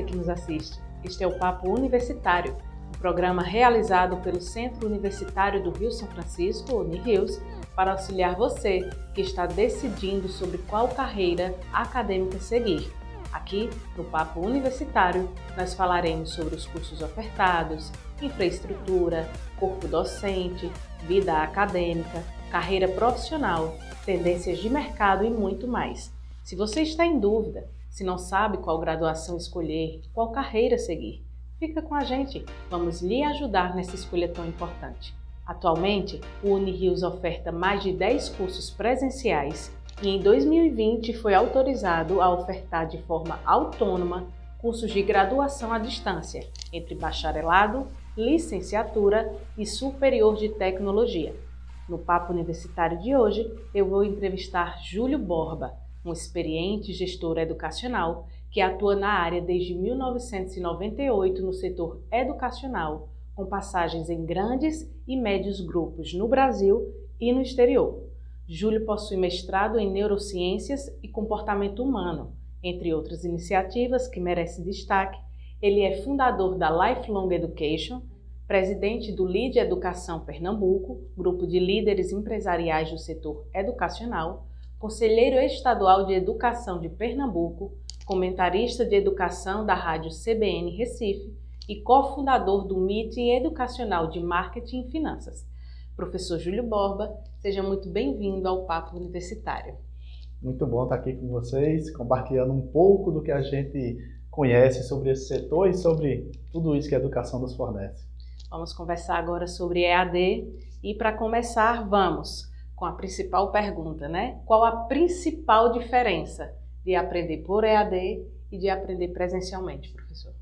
você que nos assiste. Este é o Papo Universitário, um programa realizado pelo Centro Universitário do Rio São Francisco, UniRios, para auxiliar você que está decidindo sobre qual carreira acadêmica seguir. Aqui, no Papo Universitário, nós falaremos sobre os cursos ofertados, infraestrutura, corpo docente, vida acadêmica, carreira profissional, tendências de mercado e muito mais. Se você está em dúvida, se não sabe qual graduação escolher, qual carreira seguir, fica com a gente, vamos lhe ajudar nessa escolha tão importante. Atualmente, o UniRios oferta mais de 10 cursos presenciais e em 2020 foi autorizado a ofertar de forma autônoma cursos de graduação à distância, entre bacharelado, licenciatura e superior de tecnologia. No Papo Universitário de hoje, eu vou entrevistar Júlio Borba, um experiente gestor educacional que atua na área desde 1998 no setor educacional, com passagens em grandes e médios grupos no Brasil e no exterior. Júlio possui mestrado em neurociências e comportamento humano, entre outras iniciativas que merecem destaque. Ele é fundador da Lifelong Education, presidente do LID Educação Pernambuco, grupo de líderes empresariais do setor educacional, conselheiro estadual de Educação de Pernambuco, comentarista de educação da Rádio CBN Recife e cofundador do Meeting Educacional de Marketing e Finanças. Professor Júlio Borba, seja muito bem-vindo ao Papo Universitário. Muito bom estar aqui com vocês, compartilhando um pouco do que a gente conhece sobre esse setor e sobre tudo isso que a educação nos fornece. Vamos conversar agora sobre EAD e para começar, vamos com a principal pergunta, né? Qual a principal diferença de aprender por EAD e de aprender presencialmente, professor?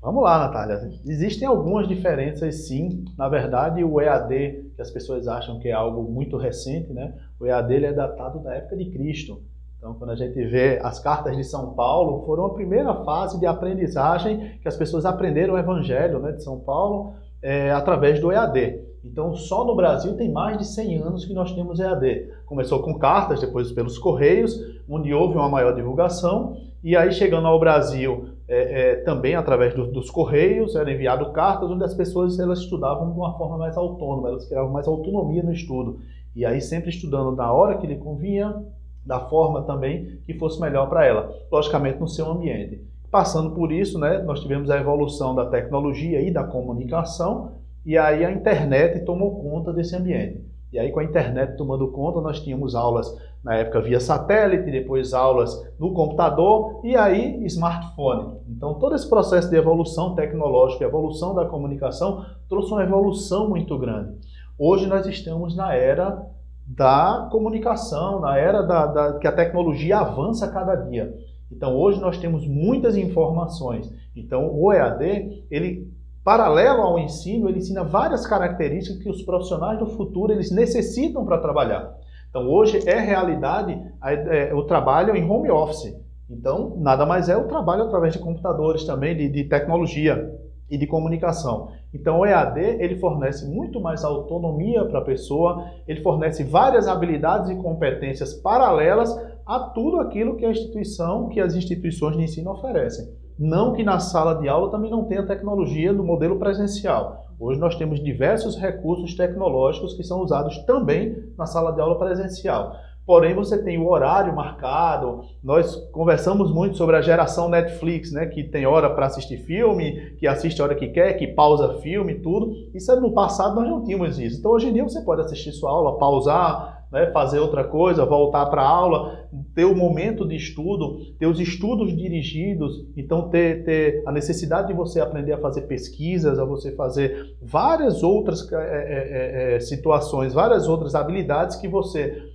Vamos lá, Natália. Existem algumas diferenças, sim. Na verdade, o EAD, que as pessoas acham que é algo muito recente, né? O EAD ele é datado da época de Cristo. Então, quando a gente vê as cartas de São Paulo, foram a primeira fase de aprendizagem que as pessoas aprenderam o Evangelho né, de São Paulo é, através do EAD. Então, só no Brasil tem mais de 100 anos que nós temos EAD. Começou com cartas, depois pelos correios, onde houve uma maior divulgação, e aí chegando ao Brasil, é, é, também através do, dos correios, era enviado cartas onde as pessoas elas estudavam de uma forma mais autônoma, elas criavam mais autonomia no estudo. E aí sempre estudando na hora que lhe convinha, da forma também que fosse melhor para ela, logicamente no seu ambiente. Passando por isso, né, nós tivemos a evolução da tecnologia e da comunicação, e aí a internet tomou conta desse ambiente. E aí, com a internet tomando conta, nós tínhamos aulas na época via satélite, depois aulas no computador e aí smartphone. Então, todo esse processo de evolução tecnológica, evolução da comunicação, trouxe uma evolução muito grande. Hoje nós estamos na era da comunicação, na era da, da, que a tecnologia avança cada dia. Então, hoje nós temos muitas informações. Então, o EAD, ele paralelo ao ensino, ele ensina várias características que os profissionais do futuro eles necessitam para trabalhar. Então, hoje é realidade é, o trabalho em home office. Então, nada mais é o trabalho através de computadores também, de, de tecnologia e de comunicação. Então, o EAD ele fornece muito mais autonomia para a pessoa, ele fornece várias habilidades e competências paralelas a tudo aquilo que a instituição, que as instituições de ensino oferecem. Não que na sala de aula também não tenha tecnologia do modelo presencial. Hoje nós temos diversos recursos tecnológicos que são usados também na sala de aula presencial. Porém, você tem o horário marcado. Nós conversamos muito sobre a geração Netflix, né, que tem hora para assistir filme, que assiste a hora que quer, que pausa filme, tudo. Isso é no passado nós não tínhamos isso. Então, hoje em dia você pode assistir sua aula, pausar, né, fazer outra coisa, voltar para a aula, ter o momento de estudo, ter os estudos dirigidos, então ter, ter a necessidade de você aprender a fazer pesquisas, a você fazer várias outras é, é, situações, várias outras habilidades que você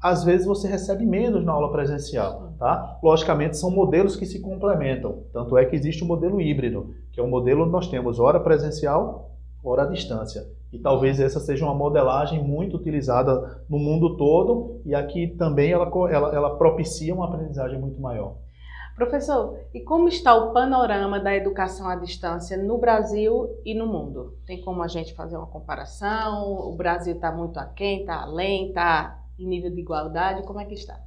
às vezes você recebe menos na aula presencial, tá? Logicamente são modelos que se complementam, tanto é que existe o modelo híbrido, que é um modelo onde nós temos hora presencial, hora à distância. E talvez essa seja uma modelagem muito utilizada no mundo todo e aqui também ela, ela, ela propicia uma aprendizagem muito maior. Professor, e como está o panorama da educação à distância no Brasil e no mundo? Tem como a gente fazer uma comparação? O Brasil está muito aquém, está além, está em nível de igualdade? Como é que está?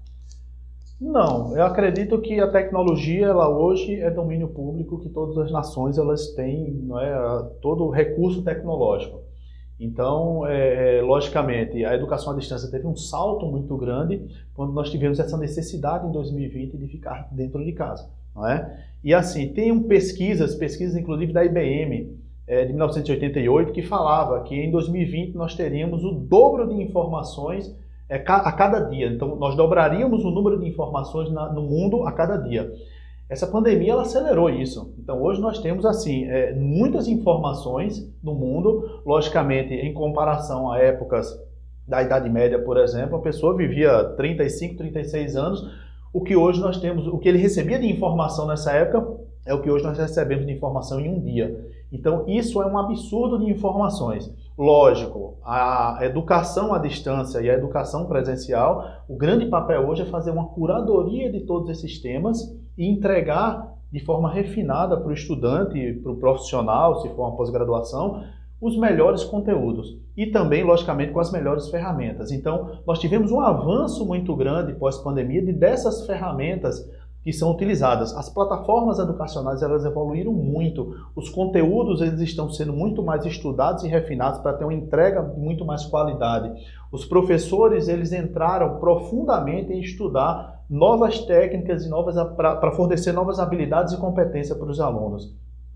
Não, eu acredito que a tecnologia, ela hoje é domínio público, que todas as nações elas têm não é, todo o recurso tecnológico. Então, é, é, logicamente, a educação à distância teve um salto muito grande quando nós tivemos essa necessidade em 2020 de ficar dentro de casa. Não é? E assim, tem pesquisas, pesquisas inclusive da IBM, é, de 1988, que falava que em 2020 nós teríamos o dobro de informações é, a cada dia. Então, nós dobraríamos o número de informações na, no mundo a cada dia. Essa pandemia ela acelerou isso. Então hoje nós temos assim é, muitas informações no mundo, logicamente em comparação a épocas da Idade Média, por exemplo, a pessoa vivia 35, 36 anos. O que hoje nós temos, o que ele recebia de informação nessa época é o que hoje nós recebemos de informação em um dia. Então isso é um absurdo de informações. Lógico, a educação à distância e a educação presencial, o grande papel hoje é fazer uma curadoria de todos esses temas e entregar de forma refinada para o estudante, para o profissional, se for uma pós-graduação, os melhores conteúdos e também, logicamente, com as melhores ferramentas. Então, nós tivemos um avanço muito grande pós-pandemia de dessas ferramentas que são utilizadas. As plataformas educacionais elas evoluíram muito. Os conteúdos eles estão sendo muito mais estudados e refinados para ter uma entrega de muito mais qualidade. Os professores eles entraram profundamente em estudar novas técnicas e novas para fornecer novas habilidades e competências para os alunos.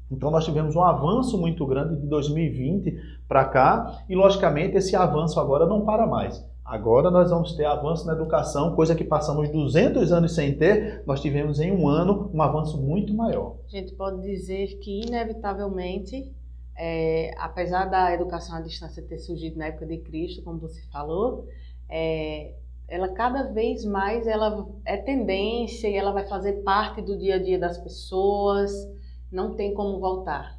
Então nós tivemos um avanço muito grande de 2020 para cá e logicamente esse avanço agora não para mais. Agora nós vamos ter avanço na educação, coisa que passamos 200 anos sem ter, nós tivemos em um ano um avanço muito maior. A gente pode dizer que inevitavelmente, é, apesar da educação à distância ter surgido na época de Cristo, como você falou, é, ela cada vez mais ela é tendência e ela vai fazer parte do dia a dia das pessoas, não tem como voltar.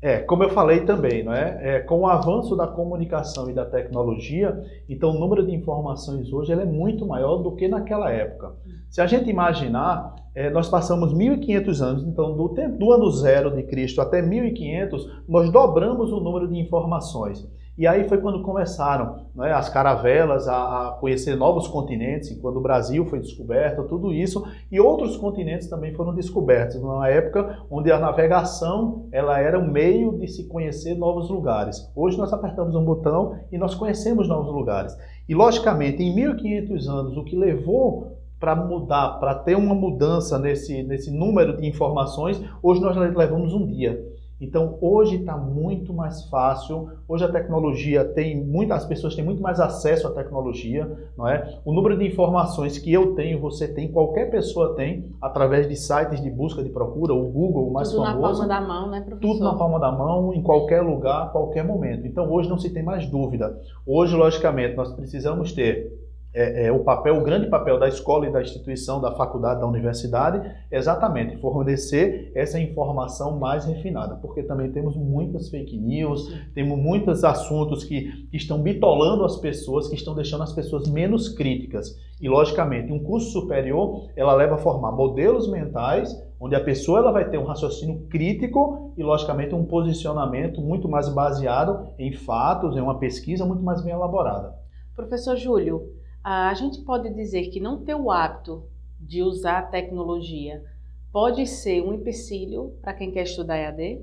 É, como eu falei também, não é? é? Com o avanço da comunicação e da tecnologia, então o número de informações hoje é muito maior do que naquela época. Se a gente imaginar, é, nós passamos 1.500 anos, então do, tempo, do ano zero de Cristo até 1.500, nós dobramos o número de informações. E aí foi quando começaram né, as caravelas a, a, conhecer novos continentes, quando o Brasil foi descoberto, tudo isso, e outros continentes também foram descobertos, numa época onde a navegação ela era um meio de se conhecer novos lugares. Hoje nós apertamos um botão e nós conhecemos novos lugares. E logicamente, em 1500 anos, o que levou para mudar, para ter uma mudança nesse, nesse número de informações, hoje nós levamos um dia. Então hoje está muito mais fácil. Hoje a tecnologia tem muito, as pessoas têm muito mais acesso à tecnologia, não é? O número de informações que eu tenho, você tem, qualquer pessoa tem, através de sites de busca de procura, o Google, o mais tudo famoso. Tudo na palma da mão, né, professor? Tudo na palma da mão, em qualquer lugar, qualquer momento. Então hoje não se tem mais dúvida. Hoje, logicamente, nós precisamos ter é, é, o papel, o grande papel da escola e da instituição, da faculdade, da universidade, é exatamente fornecer essa informação mais refinada, porque também temos muitas fake news, temos muitos assuntos que, que estão bitolando as pessoas, que estão deixando as pessoas menos críticas. E, logicamente, um curso superior, ela leva a formar modelos mentais, onde a pessoa ela vai ter um raciocínio crítico e, logicamente, um posicionamento muito mais baseado em fatos, em uma pesquisa muito mais bem elaborada. Professor Júlio, a gente pode dizer que não ter o hábito de usar a tecnologia pode ser um empecilho para quem quer estudar EAD?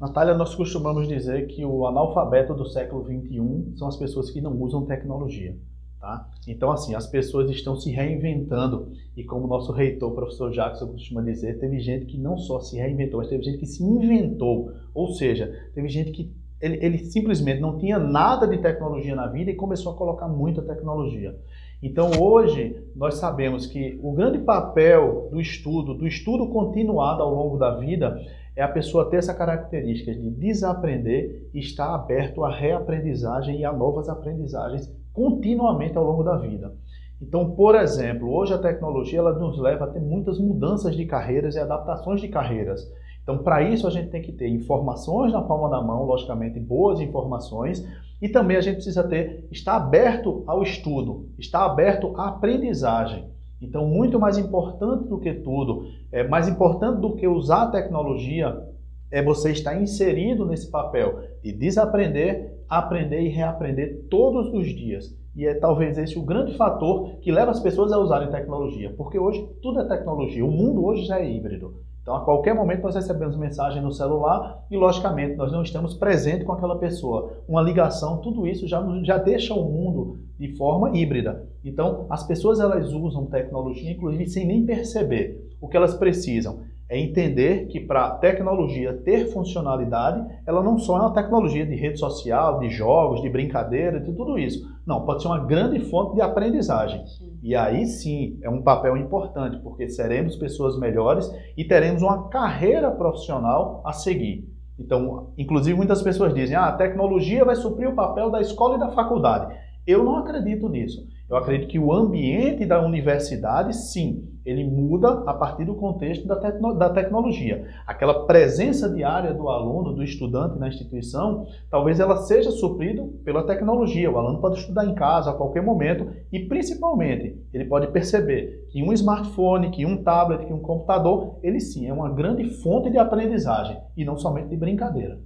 Natália, nós costumamos dizer que o analfabeto do século XXI são as pessoas que não usam tecnologia. Tá? Então, assim, as pessoas estão se reinventando e como o nosso reitor, professor Jackson, costuma dizer, teve gente que não só se reinventou, mas teve gente que se inventou. Ou seja, teve gente que ele, ele simplesmente não tinha nada de tecnologia na vida e começou a colocar muita tecnologia. Então hoje nós sabemos que o grande papel do estudo, do estudo continuado ao longo da vida, é a pessoa ter essa característica de desaprender e estar aberto à reaprendizagem e a novas aprendizagens continuamente ao longo da vida. Então, por exemplo, hoje a tecnologia ela nos leva a ter muitas mudanças de carreiras e adaptações de carreiras. Então, para isso, a gente tem que ter informações na palma da mão, logicamente, boas informações, e também a gente precisa ter, estar aberto ao estudo, estar aberto à aprendizagem. Então, muito mais importante do que tudo, é mais importante do que usar a tecnologia, é você estar inserido nesse papel de desaprender, aprender e reaprender todos os dias. E é talvez esse o grande fator que leva as pessoas a usarem tecnologia, porque hoje tudo é tecnologia, o mundo hoje já é híbrido. Então, a qualquer momento nós recebemos mensagem no celular e, logicamente, nós não estamos presentes com aquela pessoa. Uma ligação, tudo isso já, já deixa o mundo de forma híbrida. Então, as pessoas elas usam tecnologia, inclusive, sem nem perceber. O que elas precisam é entender que para a tecnologia ter funcionalidade, ela não só é uma tecnologia de rede social, de jogos, de brincadeira, de tudo isso. Não, pode ser uma grande fonte de aprendizagem. E aí sim é um papel importante, porque seremos pessoas melhores e teremos uma carreira profissional a seguir. Então, inclusive muitas pessoas dizem: ah, a tecnologia vai suprir o papel da escola e da faculdade. Eu não acredito nisso. Eu acredito que o ambiente da universidade, sim, ele muda a partir do contexto da, tecno da tecnologia. Aquela presença diária do aluno, do estudante na instituição, talvez ela seja suprida pela tecnologia. O aluno pode estudar em casa a qualquer momento e, principalmente, ele pode perceber que um smartphone, que um tablet, que um computador, ele sim é uma grande fonte de aprendizagem e não somente de brincadeira.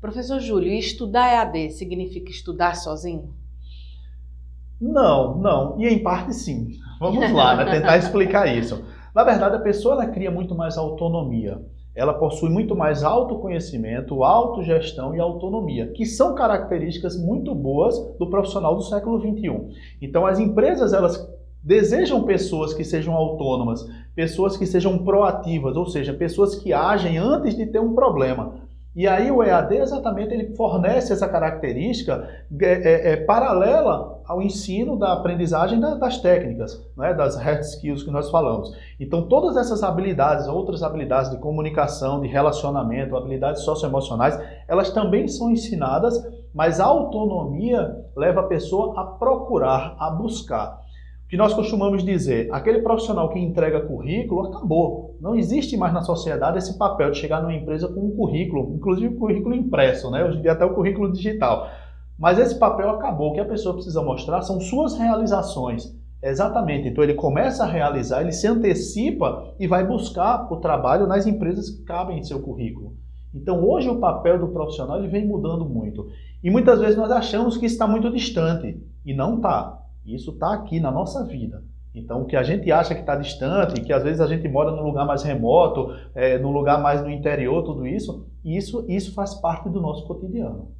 Professor Júlio, estudar EAD significa estudar sozinho? Não, não. E em parte sim. Vamos lá, né? tentar explicar isso. Na verdade, a pessoa ela cria muito mais autonomia. Ela possui muito mais autoconhecimento, autogestão e autonomia, que são características muito boas do profissional do século XXI. Então, as empresas elas desejam pessoas que sejam autônomas, pessoas que sejam proativas, ou seja, pessoas que agem antes de ter um problema. E aí o EAD exatamente ele fornece essa característica é, é, é, paralela ao ensino da aprendizagem da, das técnicas, né, das hard skills que nós falamos. Então todas essas habilidades, outras habilidades de comunicação, de relacionamento, habilidades socioemocionais, elas também são ensinadas, mas a autonomia leva a pessoa a procurar, a buscar que nós costumamos dizer, aquele profissional que entrega currículo acabou. Não existe mais na sociedade esse papel de chegar numa empresa com um currículo, inclusive um currículo impresso, né? Hoje em dia até o currículo digital. Mas esse papel acabou. O que a pessoa precisa mostrar são suas realizações. Exatamente. Então ele começa a realizar, ele se antecipa e vai buscar o trabalho nas empresas que cabem em seu currículo. Então hoje o papel do profissional ele vem mudando muito. E muitas vezes nós achamos que está muito distante. E não está. Isso está aqui na nossa vida. Então, o que a gente acha que está distante, que às vezes a gente mora num lugar mais remoto, é, num lugar mais no interior, tudo isso, isso, isso faz parte do nosso cotidiano.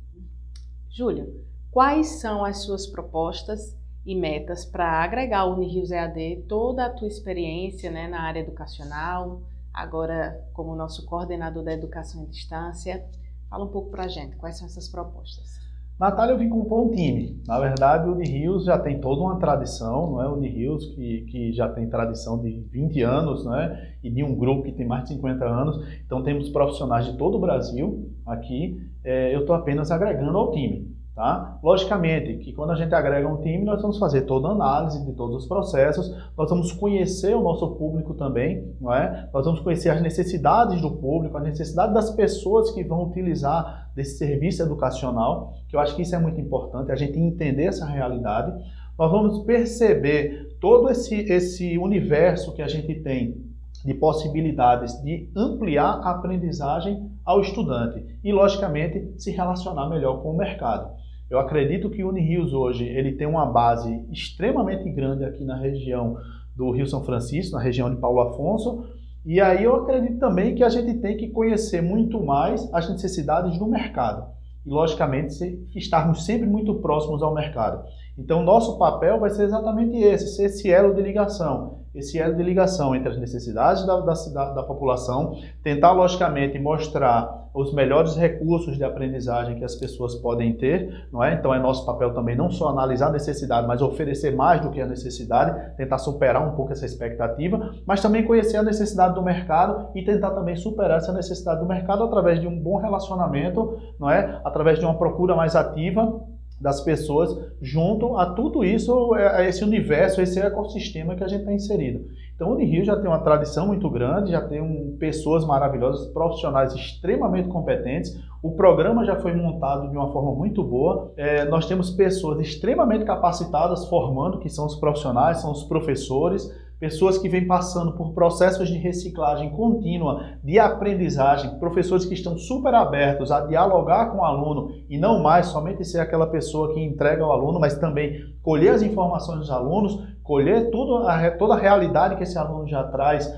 Júlia, quais são as suas propostas e metas para agregar ao Unirios EAD toda a tua experiência né, na área educacional, agora como nosso coordenador da educação à distância? Fala um pouco para a gente, quais são essas propostas? Natália eu vim compor um time. Na verdade, o Unirios já tem toda uma tradição, não é? O Unirios que, que já tem tradição de 20 anos, não é? E de um grupo que tem mais de 50 anos. Então temos profissionais de todo o Brasil aqui. É, eu estou apenas agregando ao time. Tá? Logicamente que quando a gente agrega um time, nós vamos fazer toda a análise de todos os processos, nós vamos conhecer o nosso público também, não é? nós vamos conhecer as necessidades do público, a necessidade das pessoas que vão utilizar desse serviço educacional, que eu acho que isso é muito importante, a gente entender essa realidade. Nós vamos perceber todo esse, esse universo que a gente tem de possibilidades de ampliar a aprendizagem ao estudante e, logicamente, se relacionar melhor com o mercado. Eu acredito que o Unirios hoje ele tem uma base extremamente grande aqui na região do Rio São Francisco, na região de Paulo Afonso, e aí eu acredito também que a gente tem que conhecer muito mais as necessidades do mercado. E, logicamente, estarmos sempre muito próximos ao mercado. Então, nosso papel vai ser exatamente esse, ser esse elo de ligação, esse elo de ligação entre as necessidades da, da, da população, tentar, logicamente, mostrar os melhores recursos de aprendizagem que as pessoas podem ter, não é? Então é nosso papel também não só analisar a necessidade, mas oferecer mais do que a necessidade, tentar superar um pouco essa expectativa, mas também conhecer a necessidade do mercado e tentar também superar essa necessidade do mercado através de um bom relacionamento, não é? Através de uma procura mais ativa das pessoas junto a tudo isso, é, a esse universo, a esse ecossistema que a gente está inserido. Então, o Unirio já tem uma tradição muito grande, já tem um, pessoas maravilhosas, profissionais extremamente competentes. O programa já foi montado de uma forma muito boa. É, nós temos pessoas extremamente capacitadas formando, que são os profissionais, são os professores, pessoas que vêm passando por processos de reciclagem contínua, de aprendizagem, professores que estão super abertos a dialogar com o aluno e não mais somente ser aquela pessoa que entrega ao aluno, mas também colher as informações dos alunos, colher tudo toda a realidade que esse aluno já traz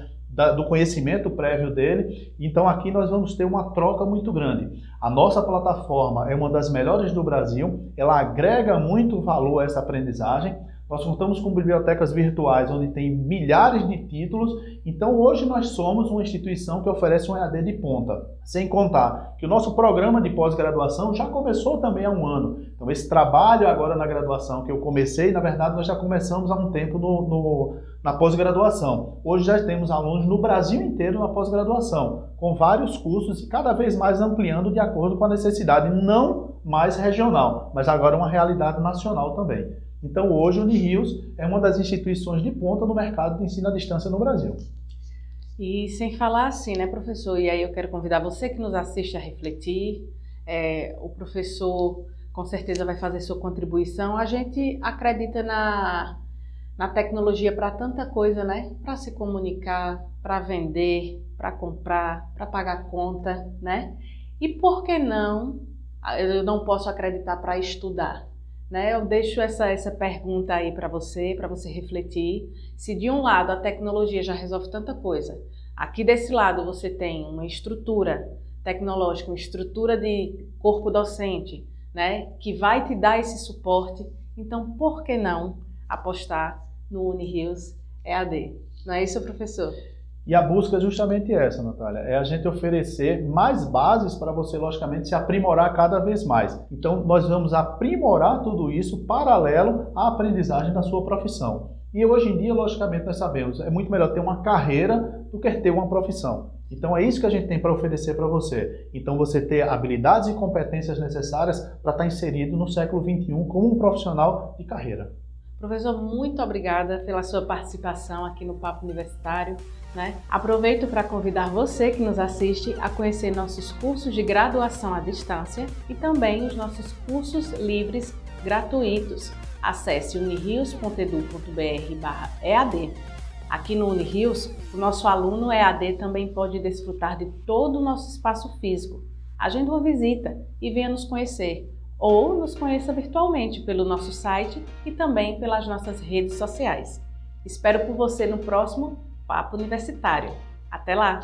do conhecimento prévio dele. Então aqui nós vamos ter uma troca muito grande. A nossa plataforma é uma das melhores do Brasil, ela agrega muito valor a essa aprendizagem. Nós contamos com bibliotecas virtuais onde tem milhares de títulos. Então hoje nós somos uma instituição que oferece um EAD de ponta. Sem contar que o nosso programa de pós-graduação já começou também há um ano. Então esse trabalho agora na graduação que eu comecei, na verdade nós já começamos há um tempo no, no na pós-graduação. Hoje já temos alunos no Brasil inteiro na pós-graduação, com vários cursos e cada vez mais ampliando de acordo com a necessidade, não mais regional, mas agora uma realidade nacional também. Então, hoje, o Unirios é uma das instituições de ponta no mercado de ensino à distância no Brasil. E sem falar assim, né, professor? E aí eu quero convidar você que nos assiste a refletir. É, o professor com certeza vai fazer sua contribuição. A gente acredita na, na tecnologia para tanta coisa, né? Para se comunicar, para vender, para comprar, para pagar conta, né? E por que não? Eu não posso acreditar para estudar. Né? Eu deixo essa, essa pergunta aí para você, para você refletir. Se de um lado a tecnologia já resolve tanta coisa, aqui desse lado você tem uma estrutura tecnológica, uma estrutura de corpo docente, né, que vai te dar esse suporte, então por que não apostar no UniRios EAD? Não é isso, professor? E a busca é justamente essa, Natália, é a gente oferecer mais bases para você, logicamente, se aprimorar cada vez mais. Então, nós vamos aprimorar tudo isso paralelo à aprendizagem da sua profissão. E hoje em dia, logicamente, nós sabemos, é muito melhor ter uma carreira do que ter uma profissão. Então, é isso que a gente tem para oferecer para você. Então, você ter habilidades e competências necessárias para estar inserido no século XXI como um profissional de carreira. Professor, muito obrigada pela sua participação aqui no Papo Universitário. Né? Aproveito para convidar você que nos assiste a conhecer nossos cursos de graduação à distância e também os nossos cursos livres gratuitos. Acesse unirios.edu.br/ead. Aqui no Unirios, o nosso aluno EAD também pode desfrutar de todo o nosso espaço físico. Agende uma visita e venha nos conhecer ou nos conheça virtualmente pelo nosso site e também pelas nossas redes sociais. Espero por você no próximo Papo Universitário. Até lá!